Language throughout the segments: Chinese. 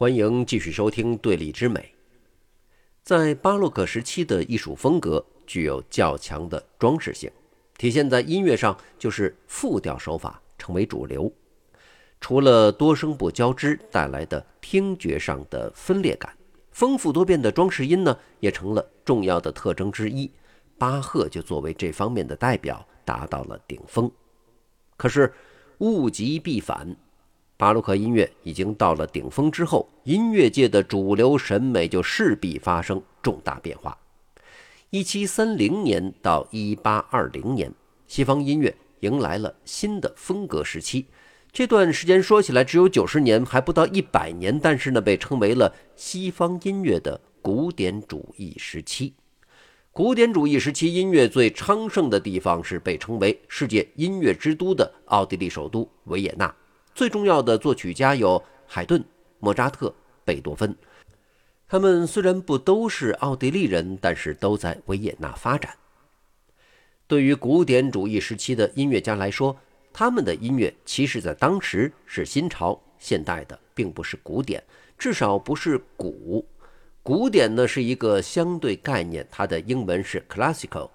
欢迎继续收听《对立之美》。在巴洛克时期的艺术风格具有较强的装饰性，体现在音乐上就是复调手法成为主流。除了多声部交织带来的听觉上的分裂感，丰富多变的装饰音呢，也成了重要的特征之一。巴赫就作为这方面的代表达到了顶峰。可是物极必反。巴洛克音乐已经到了顶峰之后，音乐界的主流审美就势必发生重大变化。一七三零年到一八二零年，西方音乐迎来了新的风格时期。这段时间说起来只有九十年，还不到一百年，但是呢，被称为了西方音乐的古典主义时期。古典主义时期音乐最昌盛的地方是被称为世界音乐之都的奥地利首都维也纳。最重要的作曲家有海顿、莫扎特、贝多芬，他们虽然不都是奥地利人，但是都在维也纳发展。对于古典主义时期的音乐家来说，他们的音乐其实在当时是新潮、现代的，并不是古典，至少不是古。古典呢是一个相对概念，它的英文是 classical，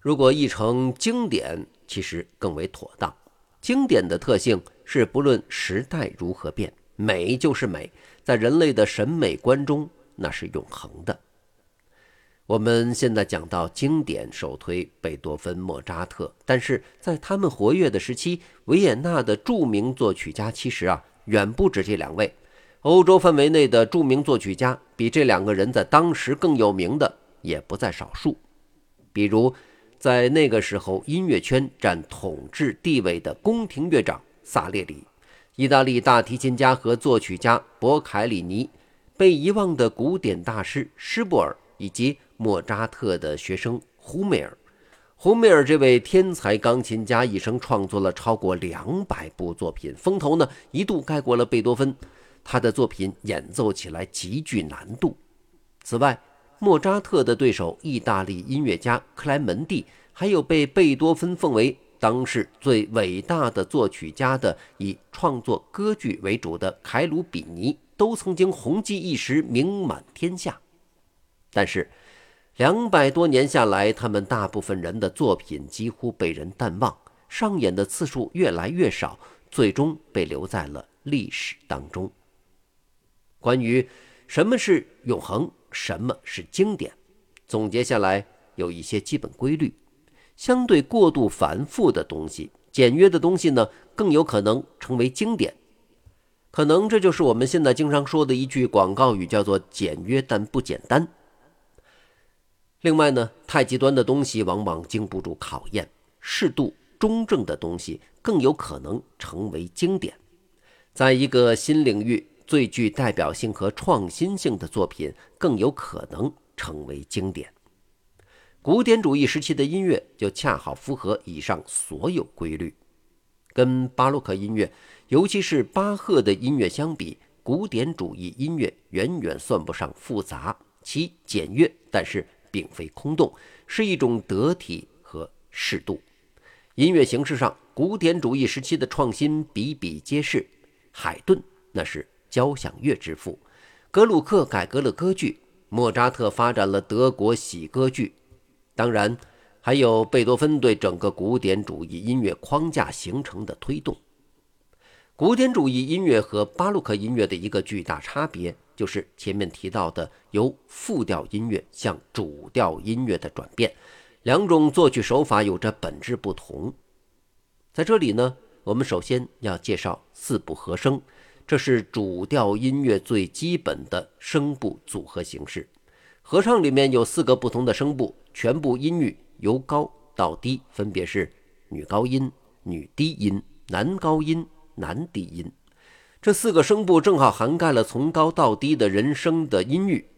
如果译成经典，其实更为妥当。经典的特性是，不论时代如何变，美就是美，在人类的审美观中，那是永恒的。我们现在讲到经典，首推贝多芬、莫扎特，但是在他们活跃的时期，维也纳的著名作曲家其实啊，远不止这两位。欧洲范围内的著名作曲家，比这两个人在当时更有名的也不在少数，比如。在那个时候，音乐圈占统治地位的宫廷乐长萨列里，意大利大提琴家和作曲家博凯里尼，被遗忘的古典大师施布尔，以及莫扎特的学生胡梅尔。胡梅尔这位天才钢琴家一生创作了超过两百部作品，风头呢一度盖过了贝多芬。他的作品演奏起来极具难度。此外，莫扎特的对手，意大利音乐家克莱门蒂，还有被贝多芬奉为当时最伟大的作曲家的以创作歌剧为主的凯鲁比尼，都曾经红极一时，名满天下。但是，两百多年下来，他们大部分人的作品几乎被人淡忘，上演的次数越来越少，最终被留在了历史当中。关于什么是永恒？什么是经典？总结下来有一些基本规律：相对过度繁复的东西、简约的东西呢，更有可能成为经典。可能这就是我们现在经常说的一句广告语，叫做“简约但不简单”。另外呢，太极端的东西往往经不住考验，适度中正的东西更有可能成为经典。在一个新领域。最具代表性和创新性的作品更有可能成为经典。古典主义时期的音乐就恰好符合以上所有规律。跟巴洛克音乐，尤其是巴赫的音乐相比，古典主义音乐远远算不上复杂，其简约但是并非空洞，是一种得体和适度。音乐形式上，古典主义时期的创新比比皆是。海顿那是。交响乐之父，格鲁克改革了歌剧，莫扎特发展了德国喜歌剧，当然还有贝多芬对整个古典主义音乐框架形成的推动。古典主义音乐和巴洛克音乐的一个巨大差别，就是前面提到的由复调音乐向主调音乐的转变，两种作曲手法有着本质不同。在这里呢，我们首先要介绍四部和声。这是主调音乐最基本的声部组合形式。合唱里面有四个不同的声部，全部音域由高到低，分别是女高音、女低音、男高音、男低音。这四个声部正好涵盖了从高到低的人声的音域。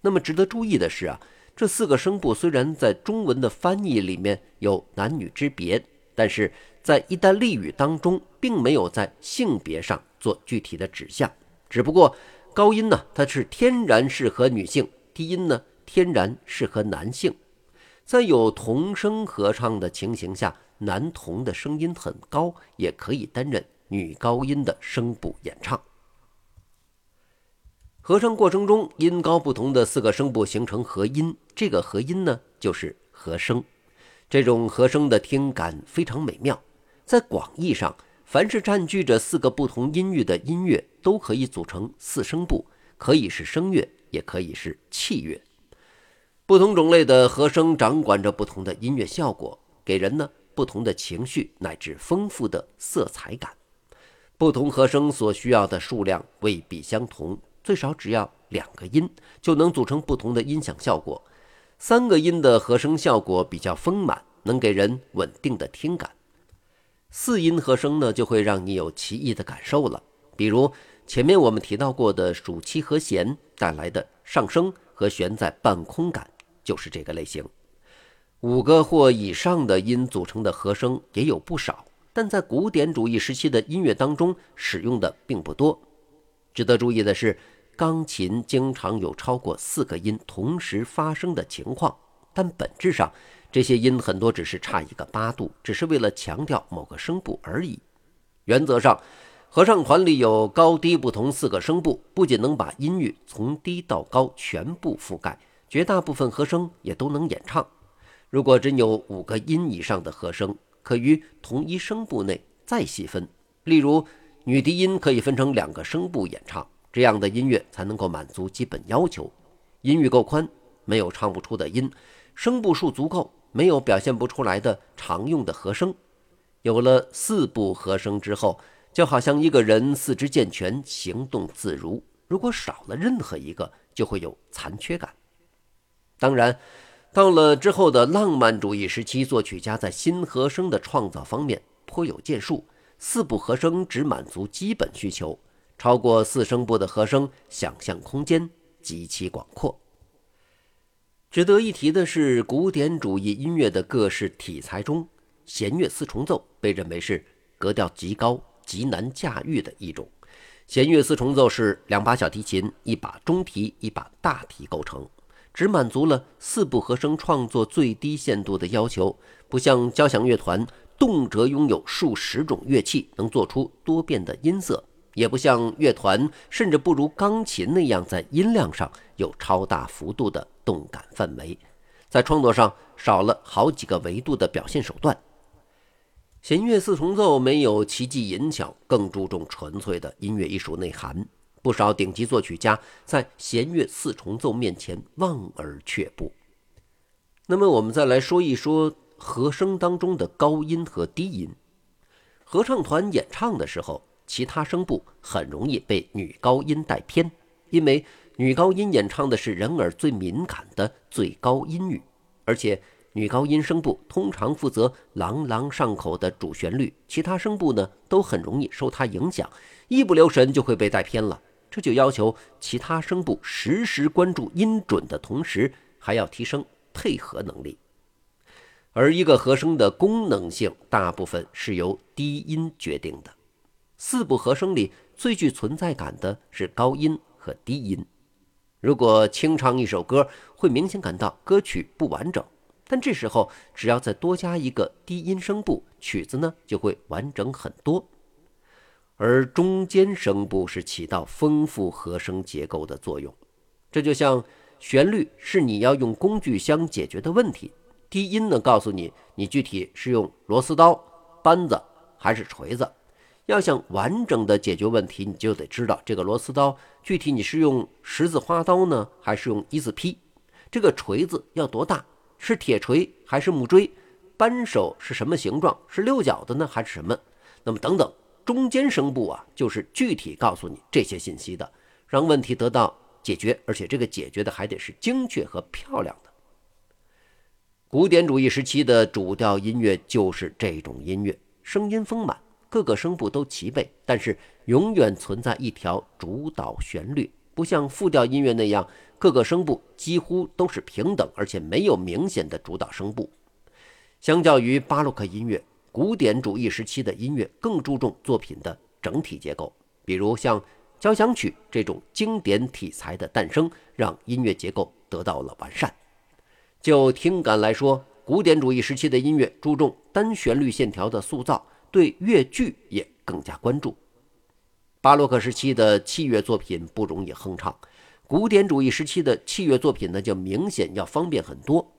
那么值得注意的是啊，这四个声部虽然在中文的翻译里面有男女之别，但是在意大利语当中并没有在性别上。做具体的指向，只不过高音呢，它是天然适合女性；低音呢，天然适合男性。在有童声合唱的情形下，男童的声音很高，也可以担任女高音的声部演唱。合唱过程中，音高不同的四个声部形成合音，这个合音呢就是和声。这种和声的听感非常美妙。在广义上，凡是占据着四个不同音域的音乐，都可以组成四声部，可以是声乐，也可以是器乐。不同种类的和声掌管着不同的音乐效果，给人呢不同的情绪乃至丰富的色彩感。不同和声所需要的数量未必相同。最少只要两个音就能组成不同的音响效果，三个音的和声效果比较丰满，能给人稳定的听感。四音和声呢，就会让你有奇异的感受了。比如前面我们提到过的暑期和弦带来的上升和悬在半空感，就是这个类型。五个或以上的音组成的和声也有不少，但在古典主义时期的音乐当中使用的并不多。值得注意的是。钢琴经常有超过四个音同时发生的情况，但本质上这些音很多只是差一个八度，只是为了强调某个声部而已。原则上，合唱团里有高低不同四个声部，不仅能把音域从低到高全部覆盖，绝大部分和声也都能演唱。如果真有五个音以上的和声，可于同一声部内再细分，例如女低音可以分成两个声部演唱。这样的音乐才能够满足基本要求，音域够宽，没有唱不出的音；声部数足够，没有表现不出来的常用的和声。有了四部和声之后，就好像一个人四肢健全，行动自如。如果少了任何一个，就会有残缺感。当然，到了之后的浪漫主义时期，作曲家在新和声的创造方面颇有建树，四部和声只满足基本需求。超过四声部的和声，想象空间极其广阔。值得一提的是，古典主义音乐的各式体裁中，弦乐四重奏被认为是格调极高、极难驾驭的一种。弦乐四重奏是两把小提琴、一把中提、一把大提构成，只满足了四部和声创作最低限度的要求，不像交响乐团动辄拥有数十种乐器，能做出多变的音色。也不像乐团，甚至不如钢琴那样在音量上有超大幅度的动感范围，在创作上少了好几个维度的表现手段。弦乐四重奏没有奇技淫巧，更注重纯粹的音乐艺术内涵。不少顶级作曲家在弦乐四重奏面前望而却步。那么，我们再来说一说和声当中的高音和低音。合唱团演唱的时候。其他声部很容易被女高音带偏，因为女高音演唱的是人耳最敏感的最高音域，而且女高音声部通常负责朗朗上口的主旋律，其他声部呢都很容易受它影响，一不留神就会被带偏了。这就要求其他声部时时关注音准的同时，还要提升配合能力。而一个和声的功能性，大部分是由低音决定的。四部和声里最具存在感的是高音和低音。如果清唱一首歌，会明显感到歌曲不完整，但这时候只要再多加一个低音声部，曲子呢就会完整很多。而中间声部是起到丰富和声结构的作用。这就像旋律是你要用工具箱解决的问题，低音呢告诉你你具体是用螺丝刀、扳子还是锤子。要想完整的解决问题，你就得知道这个螺丝刀具体你是用十字花刀呢，还是用一字劈？这个锤子要多大？是铁锤还是木锥？扳手是什么形状？是六角的呢，还是什么？那么等等，中间声部啊，就是具体告诉你这些信息的，让问题得到解决，而且这个解决的还得是精确和漂亮的。古典主义时期的主调音乐就是这种音乐，声音丰满。各个声部都齐备，但是永远存在一条主导旋律，不像复调音乐那样，各个声部几乎都是平等，而且没有明显的主导声部。相较于巴洛克音乐，古典主义时期的音乐更注重作品的整体结构，比如像交响曲这种经典题材的诞生，让音乐结构得到了完善。就听感来说，古典主义时期的音乐注重单旋律线条的塑造。对乐句也更加关注。巴洛克时期的器乐作品不容易哼唱，古典主义时期的器乐作品呢，就明显要方便很多。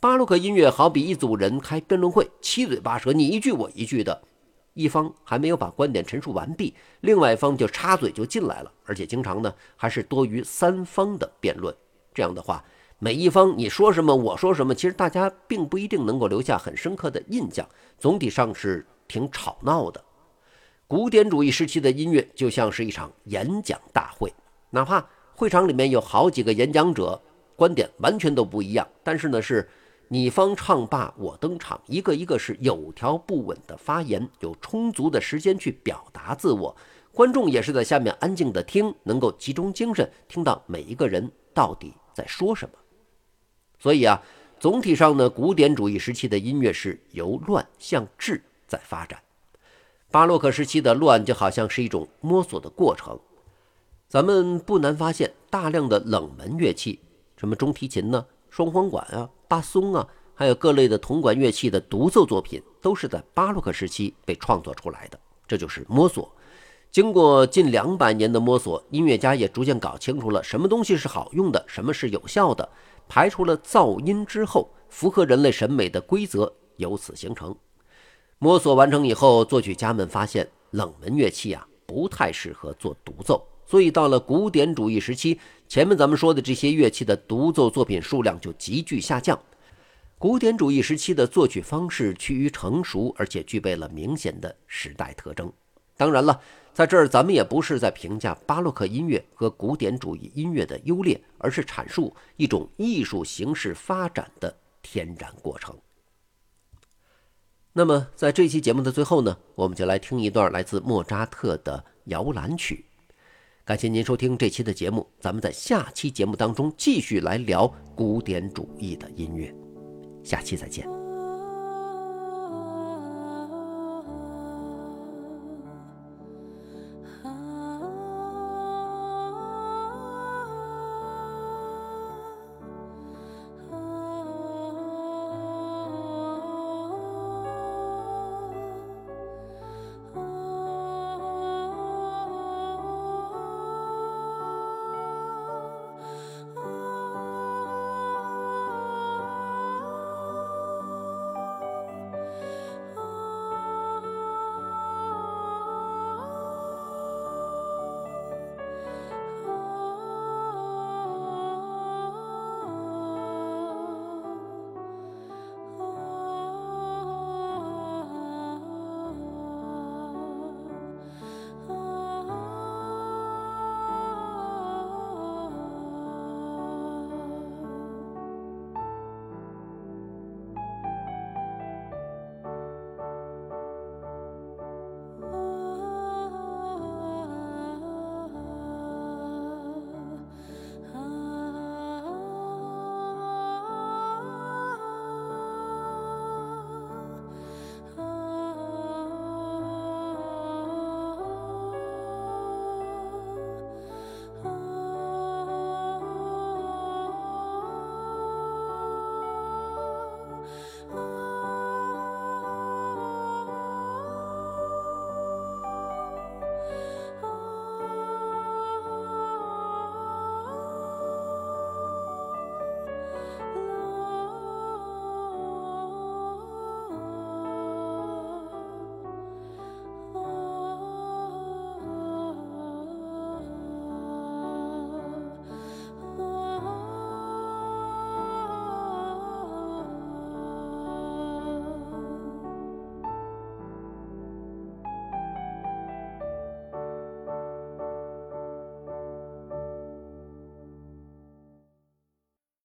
巴洛克音乐好比一组人开辩论会，七嘴八舌，你一句我一句的，一方还没有把观点陈述完毕，另外一方就插嘴就进来了，而且经常呢还是多于三方的辩论。这样的话，每一方你说什么我说什么，其实大家并不一定能够留下很深刻的印象，总体上是挺吵闹的。古典主义时期的音乐就像是一场演讲大会，哪怕。会场里面有好几个演讲者，观点完全都不一样，但是呢，是你方唱罢我登场，一个一个是有条不紊的发言，有充足的时间去表达自我，观众也是在下面安静的听，能够集中精神听到每一个人到底在说什么。所以啊，总体上呢，古典主义时期的音乐是由乱向治在发展，巴洛克时期的乱就好像是一种摸索的过程。咱们不难发现，大量的冷门乐器，什么中提琴呢、双簧管啊、巴松啊，还有各类的铜管乐器的独奏作品，都是在巴洛克时期被创作出来的。这就是摸索。经过近两百年的摸索，音乐家也逐渐搞清楚了什么东西是好用的，什么是有效的，排除了噪音之后，符合人类审美的规则由此形成。摸索完成以后，作曲家们发现冷门乐器啊不太适合做独奏。所以到了古典主义时期，前面咱们说的这些乐器的独奏作品数量就急剧下降。古典主义时期的作曲方式趋于成熟，而且具备了明显的时代特征。当然了，在这儿咱们也不是在评价巴洛克音乐和古典主义音乐的优劣，而是阐述一种艺术形式发展的天然过程。那么，在这期节目的最后呢，我们就来听一段来自莫扎特的摇篮曲。感谢您收听这期的节目，咱们在下期节目当中继续来聊古典主义的音乐，下期再见。